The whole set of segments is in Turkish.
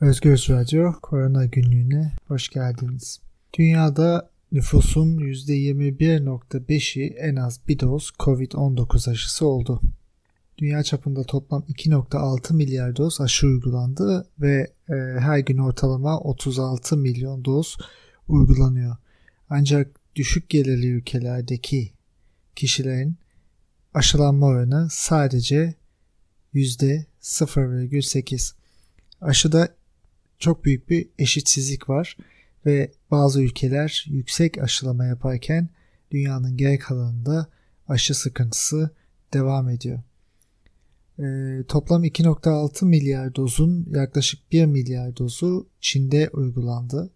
Özgür Radyo Korona Günlüğü'ne hoş geldiniz. Dünyada nüfusun %21.5'i en az bir doz COVID-19 aşısı oldu. Dünya çapında toplam 2.6 milyar doz aşı uygulandı ve e, her gün ortalama 36 milyon doz uygulanıyor. Ancak düşük gelirli ülkelerdeki kişilerin aşılanma oranı sadece %0,8. Aşıda çok büyük bir eşitsizlik var ve bazı ülkeler yüksek aşılama yaparken dünyanın geri kalanında aşı sıkıntısı devam ediyor. E, toplam 2.6 milyar dozun yaklaşık 1 milyar dozu Çin'de uygulandı.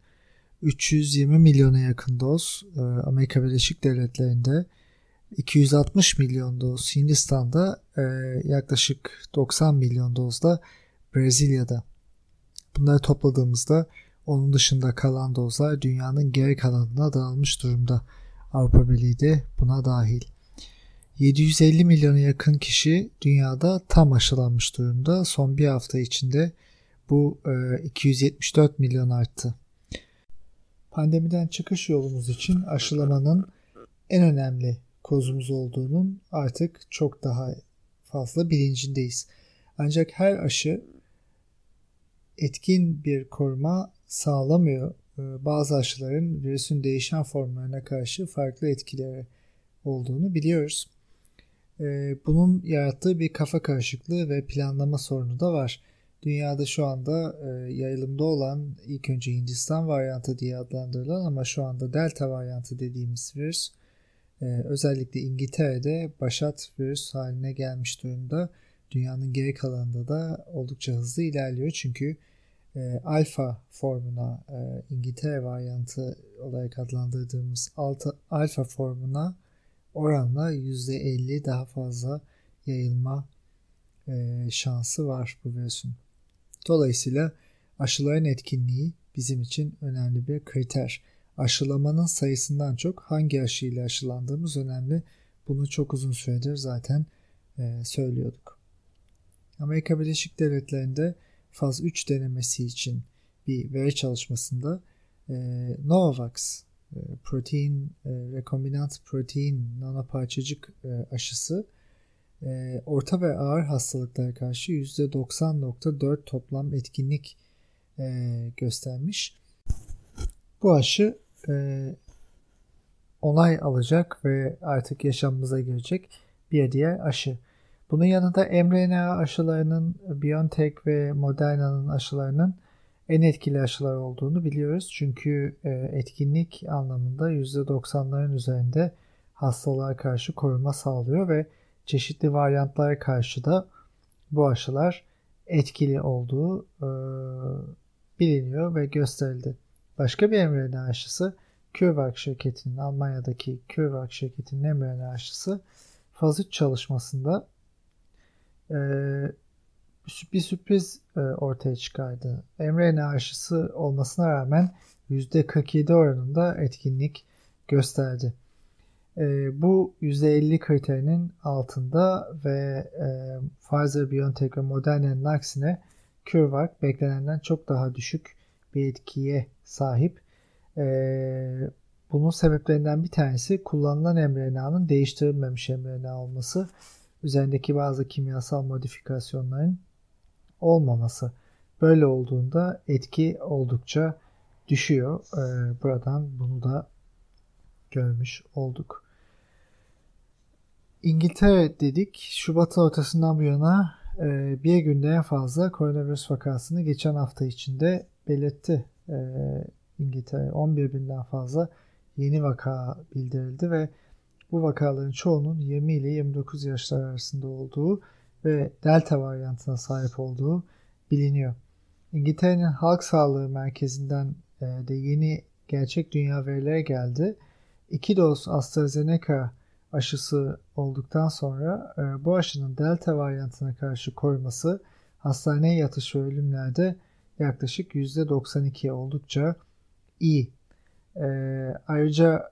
320 milyona yakın doz e, Amerika Birleşik Devletleri'nde, 260 milyon doz Hindistan'da, e, yaklaşık 90 milyon doz da Brezilya'da. Bunları topladığımızda onun dışında kalan dozlar dünyanın geri kalanına dağılmış durumda. Avrupa Birliği de buna dahil. 750 milyona yakın kişi dünyada tam aşılanmış durumda. Son bir hafta içinde bu 274 milyon arttı. Pandemiden çıkış yolumuz için aşılamanın en önemli kozumuz olduğunun artık çok daha fazla bilincindeyiz. Ancak her aşı etkin bir koruma sağlamıyor. Ee, bazı aşıların virüsün değişen formlarına karşı farklı etkileri olduğunu biliyoruz. Ee, bunun yarattığı bir kafa karışıklığı ve planlama sorunu da var. Dünyada şu anda e, yayılımda olan ilk önce Hindistan varyantı diye adlandırılan ama şu anda Delta varyantı dediğimiz virüs e, özellikle İngiltere'de başat virüs haline gelmiş durumda. Dünyanın geri kalanında da oldukça hızlı ilerliyor çünkü e, alfa formuna e, İngiltere varyantı olarak adlandırdığımız alta, alfa formuna oranla %50 daha fazla yayılma e, şansı var bu virüsün. Dolayısıyla aşıların etkinliği bizim için önemli bir kriter. Aşılamanın sayısından çok hangi aşıyla aşılandığımız önemli. Bunu çok uzun süredir zaten e, söylüyorduk. Amerika Birleşik Devletleri'nde faz 3 denemesi için bir veri çalışmasında e, Novavax e, protein e, rekombinant protein nanoparçacık e, aşısı e, orta ve ağır hastalıklara karşı %90.4 toplam etkinlik göstermiş. Bu aşı onay alacak ve artık yaşamımıza girecek bir diğer aşı. Bunun yanında mRNA aşılarının BioNTech ve Moderna'nın aşılarının en etkili aşılar olduğunu biliyoruz. Çünkü e, etkinlik anlamında %90'ların üzerinde hastalığa karşı koruma sağlıyor ve çeşitli varyantlara karşı da bu aşılar etkili olduğu e, biliniyor ve gösterildi. Başka bir mRNA aşısı CureVac şirketinin Almanya'daki CureVac şirketinin mRNA aşısı faz 3 çalışmasında e, bir sürpriz e, ortaya çıkardı. mRNA aşısı olmasına rağmen %47 oranında etkinlik gösterdi. E, bu %50 kriterinin altında ve e, Pfizer, BioNTech ve Moderna'nın aksine CureVac beklenenden çok daha düşük bir etkiye sahip. E, bunun sebeplerinden bir tanesi kullanılan mRNA'nın değiştirilmemiş mRNA olması. Üzerindeki bazı kimyasal modifikasyonların olmaması. Böyle olduğunda etki oldukça düşüyor. Ee, buradan bunu da görmüş olduk. İngiltere dedik. Şubat ortasından bu yana e, bir günde en fazla koronavirüs vakasını geçen hafta içinde belirtti. E, İngiltere 11 binden fazla yeni vaka bildirildi ve bu vakaların çoğunun 20 ile 29 yaşlar arasında olduğu ve delta varyantına sahip olduğu biliniyor. İngiltere'nin Halk Sağlığı Merkezi'nden e, de yeni gerçek dünya verileri geldi. İki doz AstraZeneca aşısı olduktan sonra e, bu aşının delta varyantına karşı koruması hastaneye yatış ve ölümlerde yaklaşık %92 oldukça iyi. E, ayrıca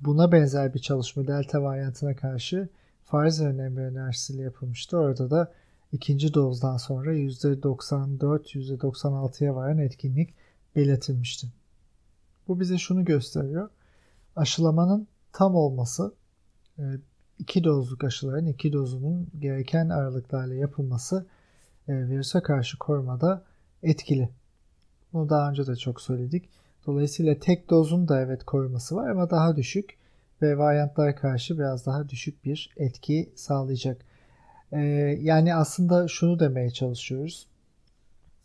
buna benzer bir çalışma delta varyantına karşı Pfizer'ın aşısıyla yapılmıştı. Orada da ikinci dozdan sonra %94-%96'ya varan etkinlik belirtilmişti. Bu bize şunu gösteriyor. Aşılamanın tam olması, e, iki dozluk aşıların iki dozunun gereken aralıklarla yapılması e, virüse karşı korumada etkili. Bunu daha önce de çok söyledik. Dolayısıyla tek dozun da evet koruması var ama daha düşük ve varyantlara karşı biraz daha düşük bir etki sağlayacak. Ee, yani aslında şunu demeye çalışıyoruz.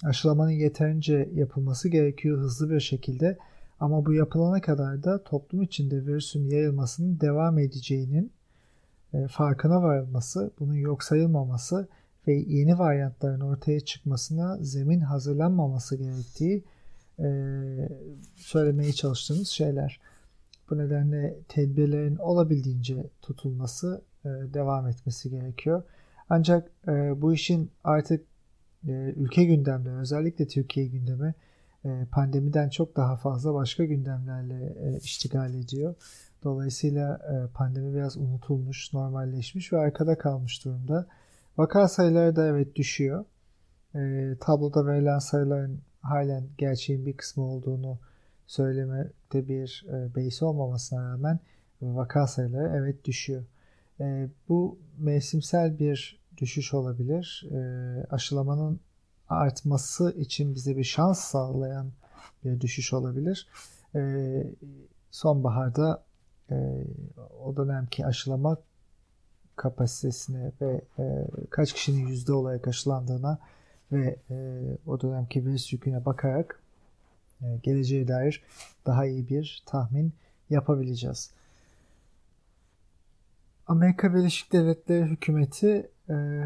Aşılamanın yeterince yapılması gerekiyor hızlı bir şekilde ama bu yapılana kadar da toplum içinde virüsün yayılmasının devam edeceğinin e, farkına varılması, bunun yok sayılmaması ve yeni varyantların ortaya çıkmasına zemin hazırlanmaması gerektiği e, söylemeye çalıştığımız şeyler. Bu nedenle tedbirlerin olabildiğince tutulması, e, devam etmesi gerekiyor. Ancak e, bu işin artık e, ülke gündemde, özellikle Türkiye gündemi e, pandemiden çok daha fazla başka gündemlerle e, iştigal ediyor. Dolayısıyla e, pandemi biraz unutulmuş, normalleşmiş ve arkada kalmış durumda. Vaka sayıları da evet düşüyor. E, tabloda verilen sayıların halen gerçeğin bir kısmı olduğunu söylemede bir e, base olmamasına rağmen vaka sayıları evet düşüyor. E, bu mevsimsel bir düşüş olabilir. E, aşılamanın artması için bize bir şans sağlayan bir düşüş olabilir. E, sonbaharda e, o dönemki aşılama kapasitesine ve e, kaç kişinin yüzde olarak aşılandığına ve e, o dönemki virüs yüküne bakarak e, geleceğe dair daha iyi bir tahmin yapabileceğiz. Amerika Birleşik Devletleri hükümeti e,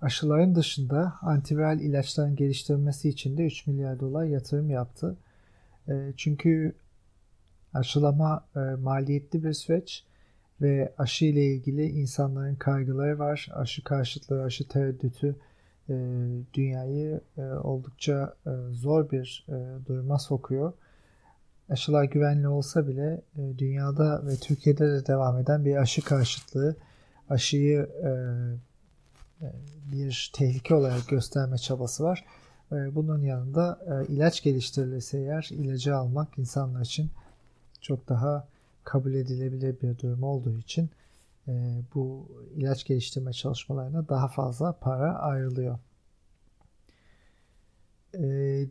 aşıların dışında antiviral ilaçların geliştirilmesi için de 3 milyar dolar yatırım yaptı. E, çünkü aşılama e, maliyetli bir süreç ve aşı ile ilgili insanların kaygıları var. Aşı karşıtlığı, aşı tereddütü e, dünyayı e, oldukça e, zor bir duruma sokuyor. Aşılar güvenli olsa bile dünyada ve Türkiye'de de devam eden bir aşı karşıtlığı, aşıyı bir tehlike olarak gösterme çabası var. Bunun yanında ilaç geliştirilirse eğer ilacı almak insanlar için çok daha kabul edilebilir bir durum olduğu için bu ilaç geliştirme çalışmalarına daha fazla para ayrılıyor. E,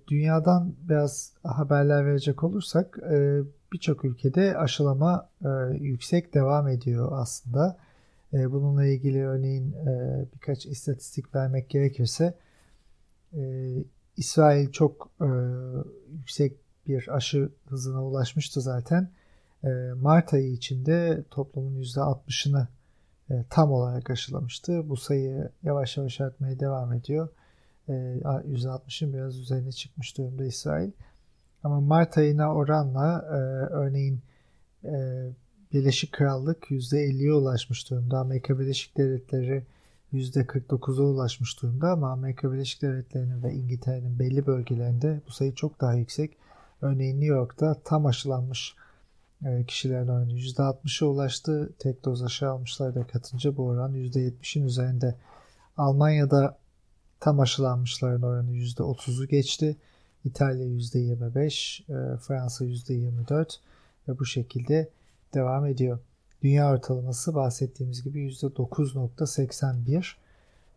dünyadan biraz haberler verecek olursak e, birçok ülkede aşılama e, yüksek devam ediyor aslında. E, bununla ilgili örneğin e, birkaç istatistik vermek gerekirse e, İsrail çok e, yüksek bir aşı hızına ulaşmıştı zaten. E, Mart ayı içinde toplumun %60'ını e, tam olarak aşılamıştı. Bu sayı yavaş yavaş artmaya devam ediyor. E, %60'ın biraz üzerine çıkmış durumda İsrail. Ama Mart ayına oranla e, örneğin e, Birleşik Krallık %50'ye ulaşmış durumda. Amerika Birleşik Devletleri %49'a ulaşmış durumda ama Amerika Birleşik Devletleri'nin ve İngiltere'nin belli bölgelerinde bu sayı çok daha yüksek. Örneğin New York'ta tam aşılanmış e, kişilerin oranı %60'a ulaştı. Tek doz aşı almışlar da katınca bu oran %70'in üzerinde. Almanya'da tam aşılanmışların oranı %30'u geçti. İtalya %25, e, Fransa %24 ve bu şekilde devam ediyor. Dünya ortalaması bahsettiğimiz gibi %9.81.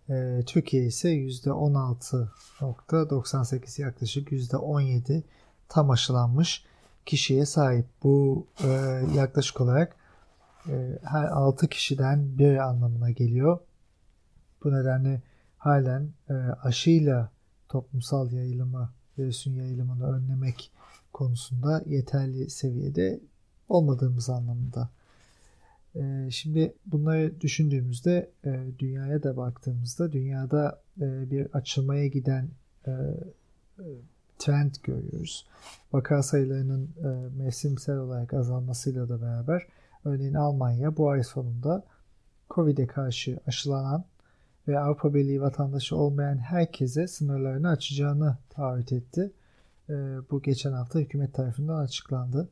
E, Türkiye ise %16.98 yaklaşık %17 tam aşılanmış kişiye sahip. Bu e, yaklaşık olarak e, her 6 kişiden bir anlamına geliyor. Bu nedenle halen e, aşıyla toplumsal yayılımı, virüsün yayılımını önlemek konusunda yeterli seviyede olmadığımız anlamında. E, şimdi bunları düşündüğümüzde e, dünyaya da baktığımızda dünyada e, bir açılmaya giden trend görüyoruz. Vaka sayılarının e, mevsimsel olarak azalmasıyla da beraber örneğin Almanya bu ay sonunda Covid'e karşı aşılanan ve Avrupa Birliği vatandaşı olmayan herkese sınırlarını açacağını taahhüt etti. E, bu geçen hafta hükümet tarafından açıklandı.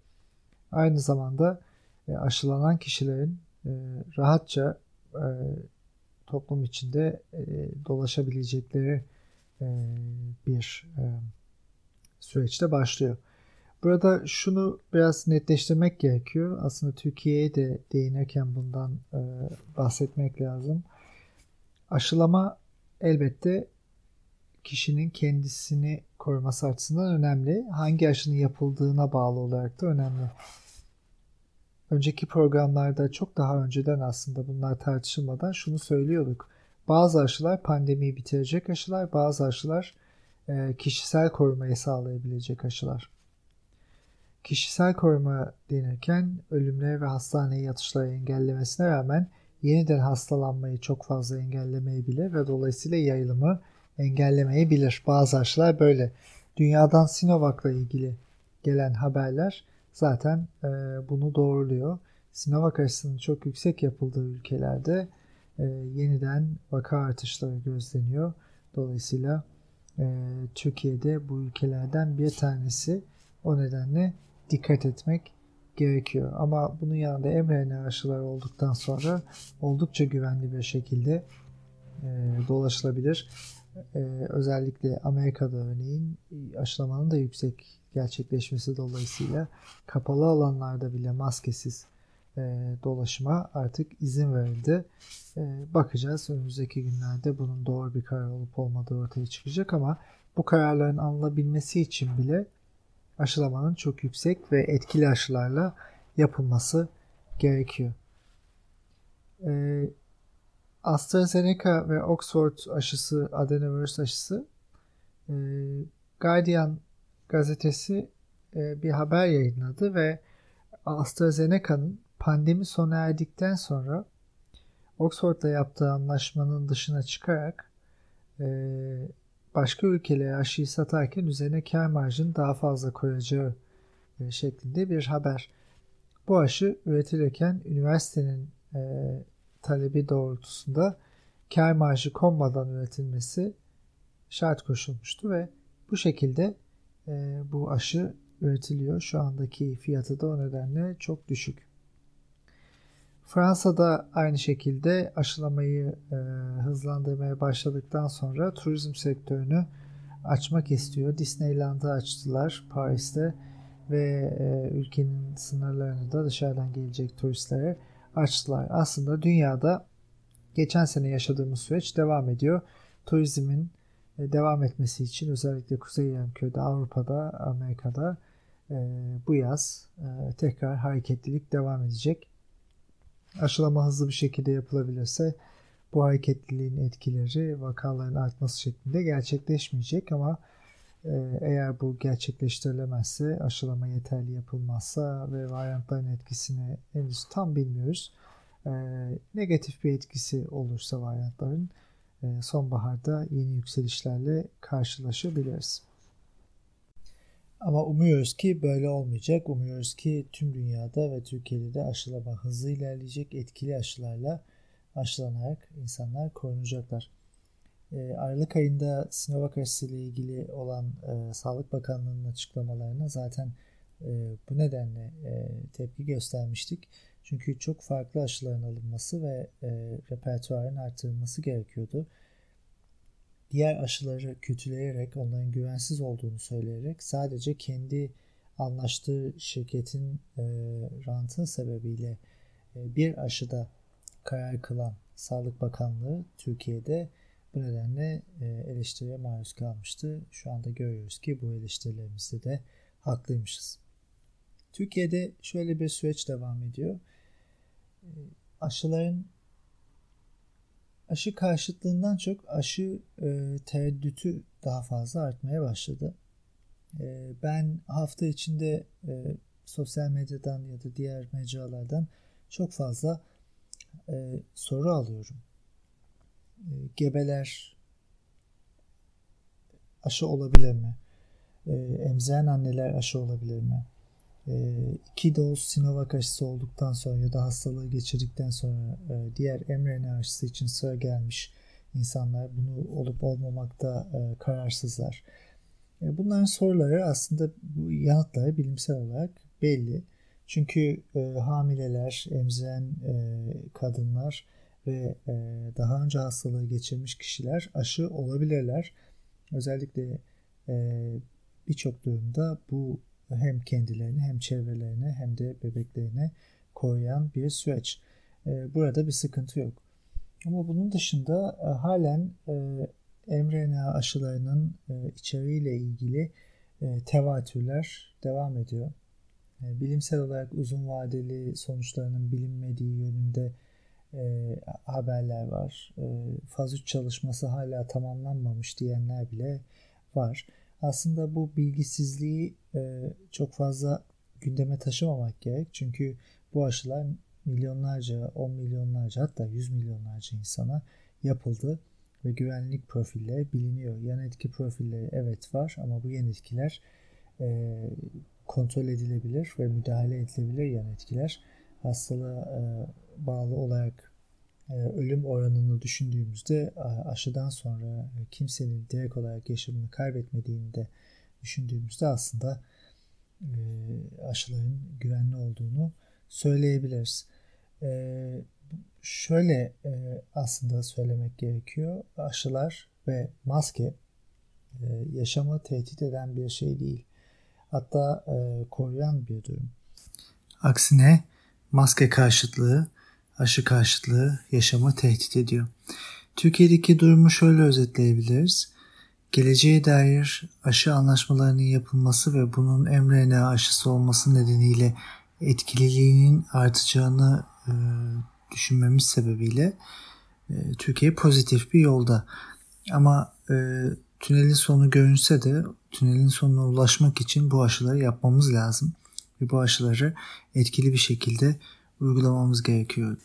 Aynı zamanda e, aşılanan kişilerin e, rahatça e, toplum içinde dolaşabilecekleri bir süreçte başlıyor. Burada şunu biraz netleştirmek gerekiyor. Aslında Türkiye'ye de değinirken bundan bahsetmek lazım. Aşılama elbette kişinin kendisini koruması açısından önemli. Hangi aşının yapıldığına bağlı olarak da önemli. Önceki programlarda çok daha önceden aslında bunlar tartışılmadan şunu söylüyorduk. Bazı aşılar pandemiyi bitirecek aşılar, bazı aşılar e, kişisel korumayı sağlayabilecek aşılar. Kişisel koruma denirken ölümleri ve hastaneye yatışları engellemesine rağmen yeniden hastalanmayı çok fazla engellemeyebilir ve dolayısıyla yayılımı engellemeyebilir. Bazı aşılar böyle. Dünyadan Sinovac'la ilgili gelen haberler zaten e, bunu doğruluyor. Sinovac aşısının çok yüksek yapıldığı ülkelerde e, yeniden vaka artışları gözleniyor. Dolayısıyla e, Türkiye'de bu ülkelerden bir tanesi. O nedenle dikkat etmek gerekiyor. Ama bunun yanında mRNA aşıları olduktan sonra oldukça güvenli bir şekilde e, dolaşılabilir. E, özellikle Amerika'da örneğin aşılamanın da yüksek gerçekleşmesi dolayısıyla kapalı alanlarda bile maskesiz e, dolaşıma artık izin verildi. E, bakacağız önümüzdeki günlerde bunun doğru bir karar olup olmadığı ortaya çıkacak ama bu kararların alınabilmesi için bile aşılamanın çok yüksek ve etkili aşılarla yapılması gerekiyor. E, AstraZeneca ve Oxford aşısı, adenovirüs aşısı e, Guardian gazetesi e, bir haber yayınladı ve AstraZeneca'nın pandemi sona erdikten sonra Oxford'la yaptığı anlaşmanın dışına çıkarak e, başka ülkelere aşıyı satarken üzerine kar marjını daha fazla koyacağı e, şeklinde bir haber. Bu aşı üretilirken üniversitenin e, talebi doğrultusunda kar marjı konmadan üretilmesi şart koşulmuştu ve bu şekilde e, bu aşı üretiliyor. Şu andaki fiyatı da o nedenle çok düşük. Fransa'da aynı şekilde aşılamayı e, hızlandırmaya başladıktan sonra turizm sektörünü açmak istiyor. Disneyland'ı açtılar Paris'te ve e, ülkenin sınırlarını da dışarıdan gelecek turistlere açtılar. Aslında dünyada geçen sene yaşadığımız süreç devam ediyor. Turizmin e, devam etmesi için özellikle Kuzey Yarımküre'de, Avrupa'da, Amerika'da e, bu yaz e, tekrar hareketlilik devam edecek. Aşılama hızlı bir şekilde yapılabilirse bu hareketliliğin etkileri vakaların artması şeklinde gerçekleşmeyecek ama eğer bu gerçekleştirilemezse, aşılama yeterli yapılmazsa ve varyantların etkisini henüz tam bilmiyoruz. Negatif bir etkisi olursa varyantların e, sonbaharda yeni yükselişlerle karşılaşabiliriz. Ama umuyoruz ki böyle olmayacak. Umuyoruz ki tüm dünyada ve Türkiye'de de aşılama hızlı ilerleyecek. Etkili aşılarla aşılanarak insanlar korunacaklar. E, Aralık ayında Sinovac aşısı ile ilgili olan e, Sağlık Bakanlığı'nın açıklamalarına zaten e, bu nedenle e, tepki göstermiştik. Çünkü çok farklı aşıların alınması ve e, repertuarın artırılması gerekiyordu. Diğer aşıları kötüleyerek, onların güvensiz olduğunu söyleyerek sadece kendi anlaştığı şirketin e, rantı sebebiyle e, bir aşıda karar kılan Sağlık Bakanlığı Türkiye'de bu nedenle e, eleştiriye maruz kalmıştı. Şu anda görüyoruz ki bu eleştirilerimizde de haklıymışız. Türkiye'de şöyle bir süreç devam ediyor. E, aşıların aşı karşıtlığından çok aşı e, tereddütü daha fazla artmaya başladı. E, ben hafta içinde e, sosyal medyadan ya da diğer mecralardan çok fazla e, soru alıyorum. E, gebeler aşı olabilir mi? E, emziren anneler aşı olabilir mi? E, iki doz Sinovac aşısı olduktan sonra ya da hastalığı geçirdikten sonra e, diğer mRNA aşısı için sıra gelmiş insanlar bunu olup olmamakta e, kararsızlar. E, bunların soruları aslında yanıtları bilimsel olarak belli. Çünkü hamileler, emziren kadınlar ve daha önce hastalığı geçirmiş kişiler aşı olabilirler. Özellikle birçok durumda bu hem kendilerini hem çevrelerini hem de bebeklerine koruyan bir süreç. E, burada bir sıkıntı yok. Ama bunun dışında e, halen e, mRNA aşılarının e, içeriğiyle ilgili tevatürler devam ediyor. Bilimsel olarak uzun vadeli sonuçlarının bilinmediği yönünde haberler var. E, faz 3 çalışması hala tamamlanmamış diyenler bile var. Aslında bu bilgisizliği e, çok fazla gündeme taşımamak gerek. Çünkü bu aşılar milyonlarca, 10 milyonlarca hatta 100 milyonlarca insana yapıldı ve güvenlik profilleri biliniyor. Yan etki profilleri evet var ama bu yan etkiler e, kontrol edilebilir ve müdahale edilebilir yan etkiler. Hastalığa e, bağlı olarak ölüm oranını düşündüğümüzde aşıdan sonra kimsenin direkt olarak yaşamını kaybetmediğini de düşündüğümüzde aslında e, aşıların güvenli olduğunu söyleyebiliriz. E, şöyle aslında söylemek gerekiyor. Aşılar ve maske yaşamı tehdit eden bir şey değil. Hatta koruyan bir durum. Aksine maske karşıtlığı aşı karşıtlığı yaşamı tehdit ediyor. Türkiye'deki durumu şöyle özetleyebiliriz. Geleceğe dair aşı anlaşmalarının yapılması ve bunun mRNA aşısı olması nedeniyle etkililiğinin artacağını e, düşünmemiz sebebiyle e, Türkiye pozitif bir yolda. Ama e, tünelin sonu görünse de tünelin sonuna ulaşmak için bu aşıları yapmamız lazım. Ve bu aşıları etkili bir şekilde uygulamamız gerekiyor.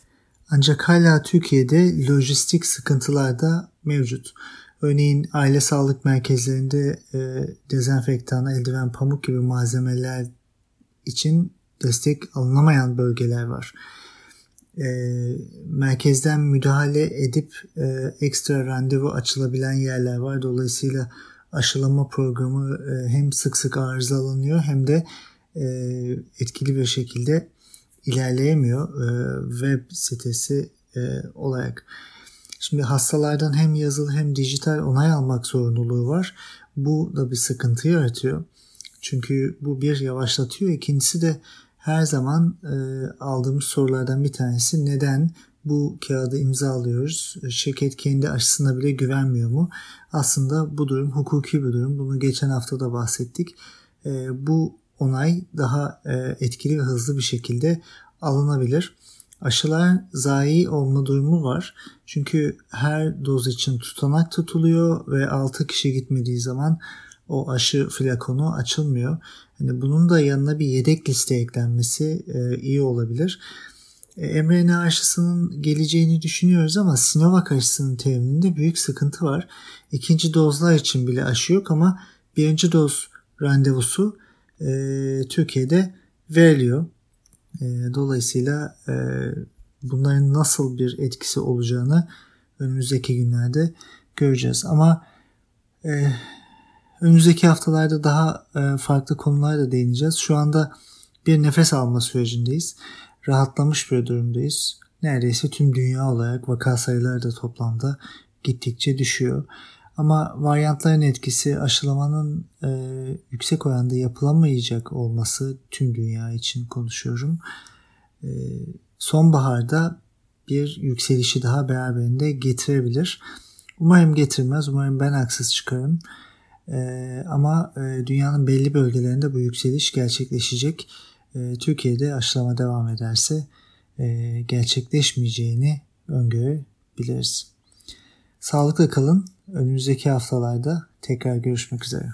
Ancak hala Türkiye'de lojistik sıkıntılar da mevcut. Örneğin aile sağlık merkezlerinde e, dezenfektan, eldiven, pamuk gibi malzemeler için destek alınamayan bölgeler var. E, merkezden müdahale edip e, ekstra randevu açılabilen yerler var. Dolayısıyla aşılama programı e, hem sık sık arızalanıyor hem de e, etkili bir şekilde ilerleyemiyor e, web sitesi e, olarak. Şimdi hastalardan hem yazılı hem dijital onay almak zorunluluğu var. Bu da bir sıkıntı yaratıyor. Çünkü bu bir yavaşlatıyor. İkincisi de her zaman e, aldığımız sorulardan bir tanesi neden bu kağıdı imzalıyoruz? Şirket kendi aşısına bile güvenmiyor mu? Aslında bu durum hukuki bir durum. Bunu geçen hafta da bahsettik. E, bu onay daha e, etkili ve hızlı bir şekilde alınabilir. Aşılar zayi olma durumu var. Çünkü her doz için tutanak tutuluyor ve 6 kişi gitmediği zaman o aşı flakonu açılmıyor. Hani bunun da yanına bir yedek liste eklenmesi e, iyi olabilir. E, mRNA aşısının geleceğini düşünüyoruz ama Sinovac aşısının temininde büyük sıkıntı var. İkinci dozlar için bile aşı yok ama birinci doz randevusu e, Türkiye'de veriliyor. E, dolayısıyla e, bunların nasıl bir etkisi olacağını önümüzdeki günlerde göreceğiz. Ama e, önümüzdeki haftalarda daha e, farklı konulara da değineceğiz. Şu anda bir nefes alma sürecindeyiz. Rahatlamış bir durumdayız. Neredeyse tüm dünya olarak vaka sayıları da toplamda gittikçe düşüyor. Ama varyantların etkisi aşılamanın e, yüksek oranda yapılamayacak olması tüm dünya için konuşuyorum. E, sonbaharda bir yükselişi daha beraberinde getirebilir. Umarım getirmez. Umarım ben haksız çıkarım. E, ama e, dünyanın belli bölgelerinde bu yükseliş gerçekleşecek. E, Türkiye'de aşılama devam ederse e, gerçekleşmeyeceğini öngörebiliriz. Sağlıkla kalın. Önümüzdeki haftalarda tekrar görüşmek üzere.